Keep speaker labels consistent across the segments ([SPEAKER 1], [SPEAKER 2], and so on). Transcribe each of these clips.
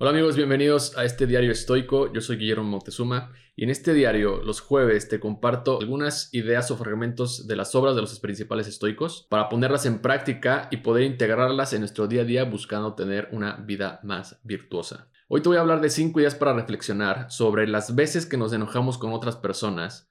[SPEAKER 1] Hola amigos, bienvenidos a este diario estoico. Yo soy Guillermo Montezuma y en este diario, los jueves, te comparto algunas ideas o fragmentos de las obras de los principales estoicos para ponerlas en práctica y poder integrarlas en nuestro día a día buscando tener una vida más virtuosa. Hoy te voy a hablar de cinco ideas para reflexionar sobre las veces que nos enojamos con otras personas,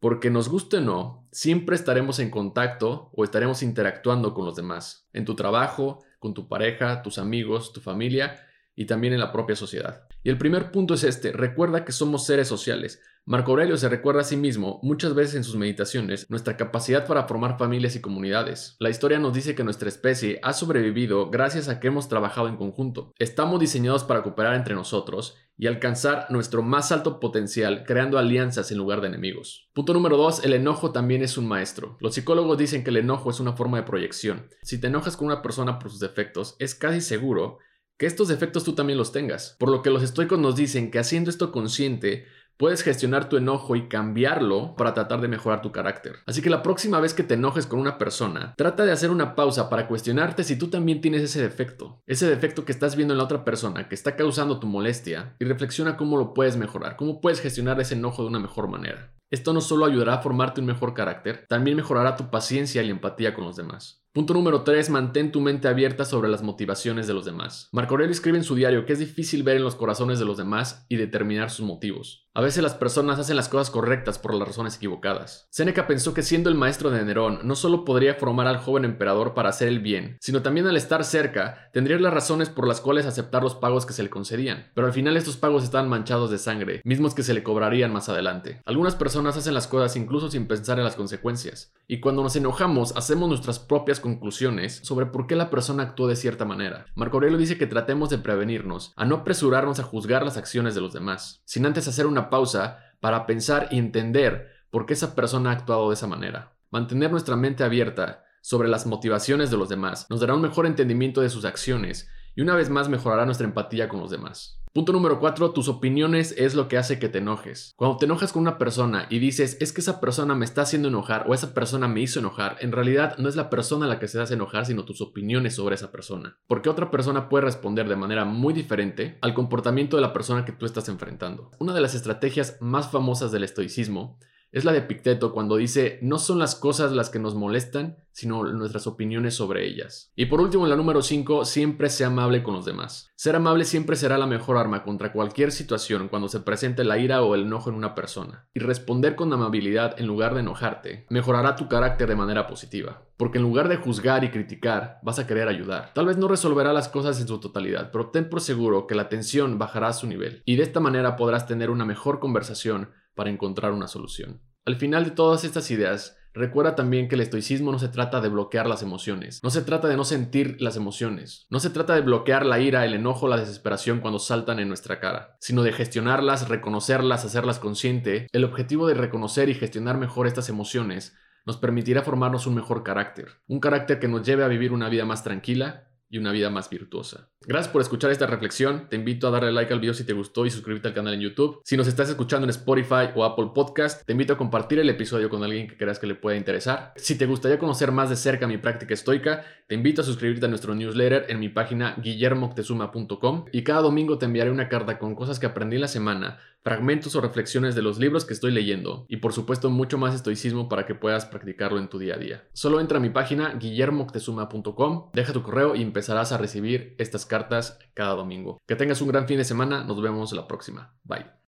[SPEAKER 1] porque nos guste o no, siempre estaremos en contacto o estaremos interactuando con los demás, en tu trabajo, con tu pareja, tus amigos, tu familia y también en la propia sociedad. Y el primer punto es este, recuerda que somos seres sociales. Marco Aurelio se recuerda a sí mismo muchas veces en sus meditaciones nuestra capacidad para formar familias y comunidades. La historia nos dice que nuestra especie ha sobrevivido gracias a que hemos trabajado en conjunto. Estamos diseñados para cooperar entre nosotros y alcanzar nuestro más alto potencial creando alianzas en lugar de enemigos. Punto número 2. El enojo también es un maestro. Los psicólogos dicen que el enojo es una forma de proyección. Si te enojas con una persona por sus defectos, es casi seguro que estos defectos tú también los tengas. Por lo que los estoicos nos dicen que haciendo esto consciente, puedes gestionar tu enojo y cambiarlo para tratar de mejorar tu carácter. Así que la próxima vez que te enojes con una persona, trata de hacer una pausa para cuestionarte si tú también tienes ese defecto. Ese defecto que estás viendo en la otra persona, que está causando tu molestia, y reflexiona cómo lo puedes mejorar, cómo puedes gestionar ese enojo de una mejor manera. Esto no solo ayudará a formarte un mejor carácter, también mejorará tu paciencia y empatía con los demás. Punto número 3. Mantén tu mente abierta sobre las motivaciones de los demás. Marco Aurelio escribe en su diario que es difícil ver en los corazones de los demás y determinar sus motivos. A veces las personas hacen las cosas correctas por las razones equivocadas. Séneca pensó que siendo el maestro de Nerón no solo podría formar al joven emperador para hacer el bien, sino también al estar cerca tendría las razones por las cuales aceptar los pagos que se le concedían. Pero al final estos pagos estaban manchados de sangre, mismos que se le cobrarían más adelante. Algunas personas hacen las cosas incluso sin pensar en las consecuencias. Y cuando nos enojamos hacemos nuestras propias conclusiones sobre por qué la persona actuó de cierta manera. Marco Aurelio dice que tratemos de prevenirnos, a no apresurarnos a juzgar las acciones de los demás, sin antes hacer una pausa para pensar y entender por qué esa persona ha actuado de esa manera. Mantener nuestra mente abierta sobre las motivaciones de los demás nos dará un mejor entendimiento de sus acciones y una vez más mejorará nuestra empatía con los demás. Punto número 4. Tus opiniones es lo que hace que te enojes. Cuando te enojas con una persona y dices es que esa persona me está haciendo enojar o esa persona me hizo enojar, en realidad no es la persona la que se hace enojar, sino tus opiniones sobre esa persona. Porque otra persona puede responder de manera muy diferente al comportamiento de la persona que tú estás enfrentando. Una de las estrategias más famosas del estoicismo es la de Picteto cuando dice, no son las cosas las que nos molestan, sino nuestras opiniones sobre ellas. Y por último, en la número 5, siempre sea amable con los demás. Ser amable siempre será la mejor arma contra cualquier situación cuando se presente la ira o el enojo en una persona. Y responder con amabilidad en lugar de enojarte mejorará tu carácter de manera positiva. Porque en lugar de juzgar y criticar, vas a querer ayudar. Tal vez no resolverá las cosas en su totalidad, pero ten por seguro que la tensión bajará a su nivel. Y de esta manera podrás tener una mejor conversación para encontrar una solución. Al final de todas estas ideas, recuerda también que el estoicismo no se trata de bloquear las emociones, no se trata de no sentir las emociones, no se trata de bloquear la ira, el enojo, la desesperación cuando saltan en nuestra cara, sino de gestionarlas, reconocerlas, hacerlas consciente. El objetivo de reconocer y gestionar mejor estas emociones nos permitirá formarnos un mejor carácter, un carácter que nos lleve a vivir una vida más tranquila y una vida más virtuosa. Gracias por escuchar esta reflexión. Te invito a darle like al video si te gustó y suscribirte al canal en YouTube. Si nos estás escuchando en Spotify o Apple Podcast, te invito a compartir el episodio con alguien que creas que le pueda interesar. Si te gustaría conocer más de cerca mi práctica estoica, te invito a suscribirte a nuestro newsletter en mi página guillermoctezuma.com y cada domingo te enviaré una carta con cosas que aprendí en la semana fragmentos o reflexiones de los libros que estoy leyendo y por supuesto mucho más estoicismo para que puedas practicarlo en tu día a día. Solo entra a mi página guillermoctezuma.com, deja tu correo y empezarás a recibir estas cartas cada domingo. Que tengas un gran fin de semana, nos vemos la próxima. Bye.